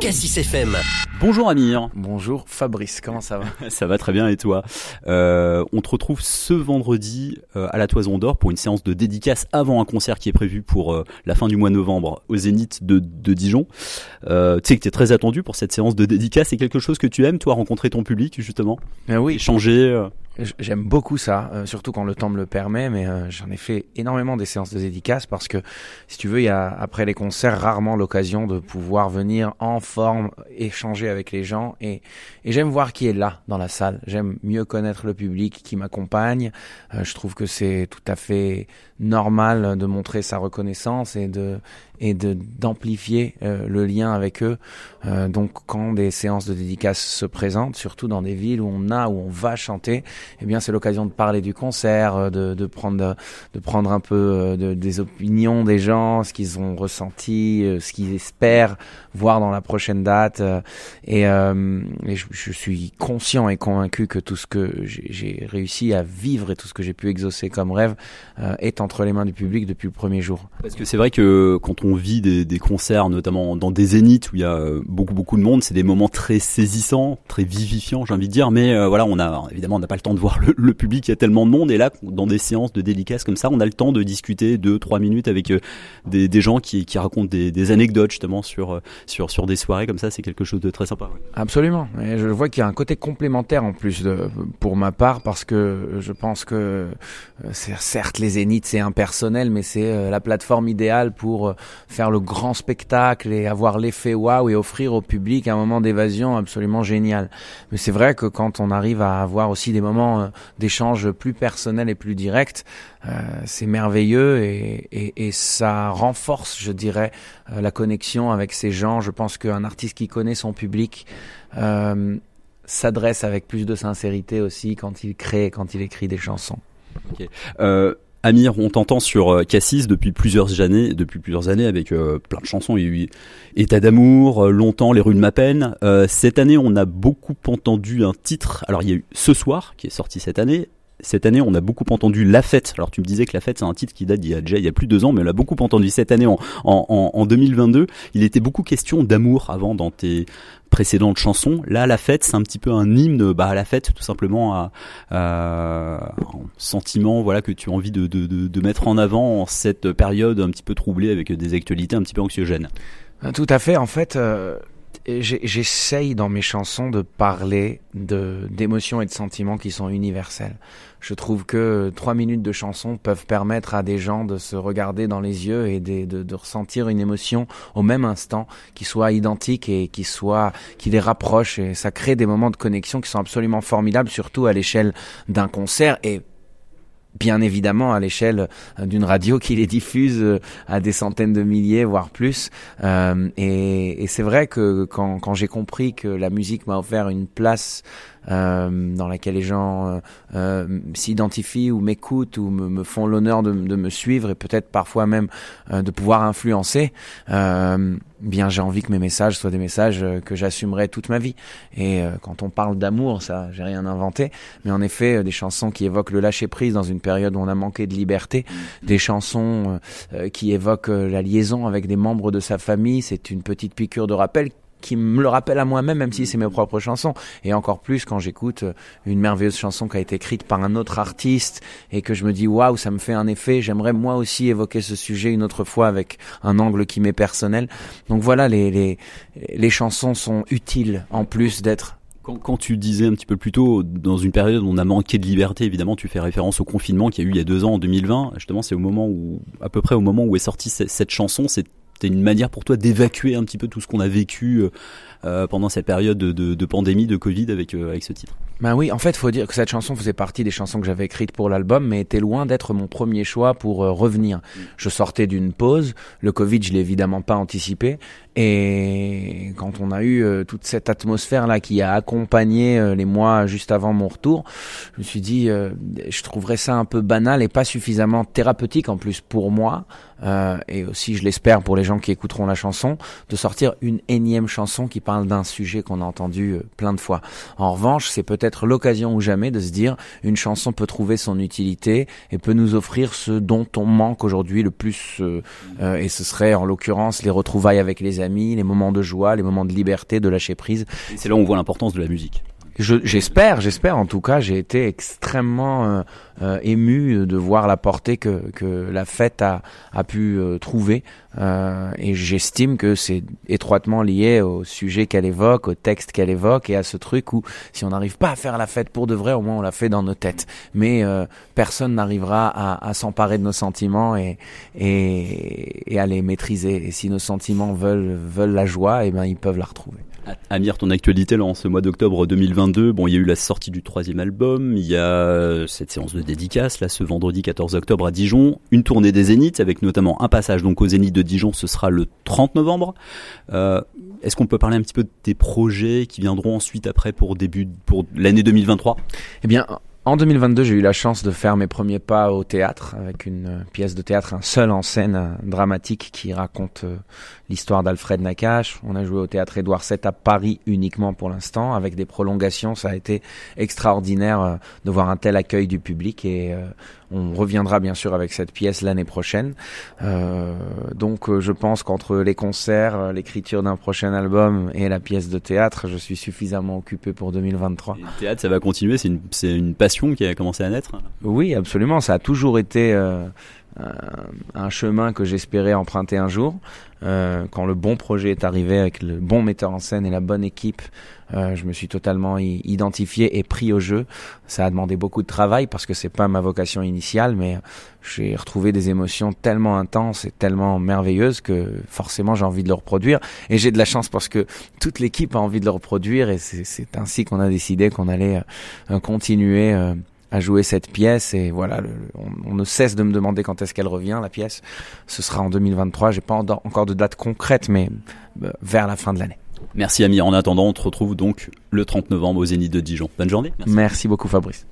Cassis FM. Bonjour Amir. Bonjour Fabrice, comment ça va Ça va très bien et toi euh, On te retrouve ce vendredi euh, à la Toison d'Or pour une séance de dédicace avant un concert qui est prévu pour euh, la fin du mois de novembre au Zénith de, de Dijon. Tu sais que tu es très attendu pour cette séance de dédicace. C'est quelque chose que tu aimes, toi, rencontrer ton public justement Oui, Échanger j'aime beaucoup ça, euh, surtout quand le temps me le permet, mais euh, j'en ai fait énormément des séances de dédicaces parce que, si tu veux, il y a après les concerts rarement l'occasion de pouvoir venir en forme, échanger avec les gens et, j'aime voir qui est là dans la salle. J'aime mieux connaître le public qui m'accompagne. Euh, je trouve que c'est tout à fait normal de montrer sa reconnaissance et de et de d'amplifier euh, le lien avec eux. Euh, donc quand des séances de dédicaces se présentent, surtout dans des villes où on a où on va chanter, eh bien c'est l'occasion de parler du concert, de, de prendre de prendre un peu de, des opinions des gens, ce qu'ils ont ressenti, ce qu'ils espèrent voir dans la prochaine date. Et, euh, et je, je suis conscient et convaincu que tout ce que j'ai réussi à vivre et tout ce que j'ai pu exaucer comme rêve euh, est entre les mains du public depuis le premier jour. Parce que c'est vrai que quand on vit des, des concerts, notamment dans des zéniths où il y a euh, beaucoup beaucoup de monde, c'est des moments très saisissants, très vivifiants, j'ai envie de dire. Mais euh, voilà, on a évidemment on n'a pas le temps de voir le, le public, il y a tellement de monde. Et là, dans des séances de dédicaces comme ça, on a le temps de discuter deux trois minutes avec euh, des, des gens qui, qui racontent des, des anecdotes justement sur euh, sur sur des soirées comme ça. C'est quelque chose de très Absolument. Je vois qu'il y a un côté complémentaire en plus pour ma part parce que je pense que euh, certes les zéniths c'est impersonnel mais c'est euh, la plateforme idéale pour euh, faire le grand spectacle et avoir l'effet waouh et offrir au public un moment d'évasion absolument génial. Mais c'est vrai que quand on arrive à avoir aussi des moments d'échange plus personnels et plus directs, c'est merveilleux et, ça renforce, je dirais, la connexion avec ces gens. Je pense qu'un artiste qui connaît son public euh, s'adresse avec plus de sincérité aussi quand il crée, quand il écrit des chansons. Euh, Amir, on t'entend sur euh, Cassis depuis plusieurs années, depuis plusieurs années avec plein de chansons. Il y État d'amour, longtemps les rues de ma peine. Cette année, on a beaucoup entendu un titre. Alors il y a eu Ce soir qui est sorti cette année. Cette année, on a beaucoup entendu La Fête. Alors tu me disais que La Fête, c'est un titre qui date d'il y a déjà il y a plus de deux ans, mais on l'a beaucoup entendu cette année en, en, en, en 2022. Il était beaucoup question d'amour avant dans tes précédentes chansons. Là, La Fête, c'est un petit peu un hymne bah, à la fête, tout simplement, à, à un sentiment voilà, que tu as envie de, de, de, de mettre en avant en cette période un petit peu troublée avec des actualités un petit peu anxiogènes. Euh, Tout à fait. En fait, euh, j'essaye dans mes chansons de parler de d'émotions et de sentiments qui sont universels. Je trouve que trois minutes de chanson peuvent permettre à des gens de se regarder dans les yeux et de, de, ressentir une émotion au même instant qui soit identique et qui soit qui les rapproche et ça crée des moments de connexion qui sont absolument formidables, surtout à l'échelle d'un concert et bien évidemment à l'échelle euh, d'une radio qui les diffuse euh, à des centaines de milliers, voire plus. Euh, et et c'est vrai que quand, quand j'ai compris que la musique m'a offert une place euh, dans laquelle les gens euh, euh, s'identifient ou m'écoutent ou me, me font l'honneur de, de me suivre et peut-être parfois même euh, de pouvoir influencer, euh, bien j'ai envie que mes messages soient des messages que j'assumerai toute ma vie. Et quand on parle d'amour, ça, j'ai rien inventé, mais en effet, des chansons qui évoquent le lâcher prise dans une période où on a manqué de liberté, des chansons qui évoquent la liaison avec des membres de sa famille, c'est une petite piqûre de rappel qui me le rappelle à moi-même, même si c'est mes propres chansons. Et encore plus quand j'écoute euh, une merveilleuse chanson qui a été écrite par un autre artiste et que je me dis waouh, ça me fait un effet. J'aimerais moi aussi évoquer ce sujet une autre fois avec un angle qui m'est personnel. Donc voilà, les, les, les chansons sont utiles en plus d'être Quand, tu disais un petit peu plus tôt, dans une période où on a manqué de liberté, évidemment, tu fais référence au confinement qu'il y a eu il y a deux ans, en 2020. Justement, c'est au moment où, à peu près au moment où est sortie cette, chanson, c'était une manière pour toi d'évacuer un petit peu tout ce qu'on a vécu euh, euh, pendant cette période de, de, de pandémie, de Covid avec, euh, avec ce titre? Ben oui, en fait, faut dire que cette chanson faisait partie des chansons que j'avais écrites pour l'album, mais était loin d'être mon premier choix pour euh, revenir. Je sortais d'une pause, le Covid, je l'ai évidemment pas anticipé, et quand on a eu toute cette atmosphère là qui a accompagné les mois juste avant mon retour, je me suis dit, je trouverais ça un peu banal et pas suffisamment thérapeutique en plus pour moi et aussi je l'espère pour les gens qui écouteront la chanson, de sortir une énième chanson qui parle d'un sujet qu'on a entendu euh, plein de fois. En revanche, c'est peut-être l'occasion ou jamais de se dire une chanson peut trouver son utilité et peut nous offrir ce dont on manque aujourd'hui le plus, euh, euh, et ce serait en l'occurrence les retrouvailles avec les amis, les moments de joie, les moments de liberté, de lâcher prise. C'est là où on voit l'importance de la musique. J'espère, j'espère en tout cas, j'ai été extrêmement euh, euh, ému de voir la portée que, que la fête a, a pu euh, trouver et j'estime que c'est étroitement lié au sujet qu'elle évoque, au texte qu'elle évoque et à ce truc où si on n'arrive pas à faire la fête pour de vrai, au moins on l'a fait dans nos têtes. Mais personne n'arrivera à, à s'emparer de nos sentiments et, et, et, à les maîtriser. Et si nos sentiments veulent, veulent la joie, et eh ben ils peuvent la retrouver. Amir, ton actualité là en ce mois d'octobre 2022, bon il y a eu la sortie du troisième album, il y a cette séance de dédicace là ce vendredi 14 octobre à Dijon, une tournée des Zéniths avec notamment un passage donc au Zénith de Dijon, ce sera le 30 novembre. Euh, Est-ce qu'on peut parler un petit peu de tes projets qui viendront ensuite après pour début pour l'année 2023 Eh bien en 2022, j'ai eu la chance de faire mes premiers pas au théâtre avec une pièce de théâtre, un seul en scène dramatique qui raconte euh, l'histoire d'Alfred Nakache. On a joué au théâtre Édouard VII à Paris uniquement pour l'instant, avec des prolongations. Ça a été extraordinaire euh, de voir un tel accueil du public et euh, on reviendra bien sûr avec cette pièce l'année prochaine. donc je pense qu'entre les concerts, l'écriture d'un prochain album et la pièce de théâtre, je suis suffisamment occupé pour 2023. le théâtre, ça va continuer, c'est une, une passion qui a commencé à naître Oui, absolument. Ça a toujours été euh, un chemin que j'espérais emprunter un jour. Euh, quand le bon projet est arrivé avec le bon metteur en scène et la bonne équipe, euh, je me suis totalement identifié et pris au jeu. Ça a demandé beaucoup de travail parce que c'est pas ma vocation initiale, mais j'ai retrouvé des émotions tellement intenses et tellement merveilleuses que forcément j'ai envie de le reproduire. Et j'ai de la chance parce que toute l'équipe a envie de le reproduire et c'est ainsi qu'on a décidé qu'on allait euh, continuer euh, à jouer cette pièce et voilà, on, ne cesse de me demander quand est-ce qu'elle revient la pièce. Ce sera en 2023. J'ai pas encore de date concrète, mais euh, vers la fin de l'année. Merci Amir. En attendant, on te retrouve donc le 30 novembre au Zénith de Dijon. Bonne journée. Merci beaucoup Fabrice.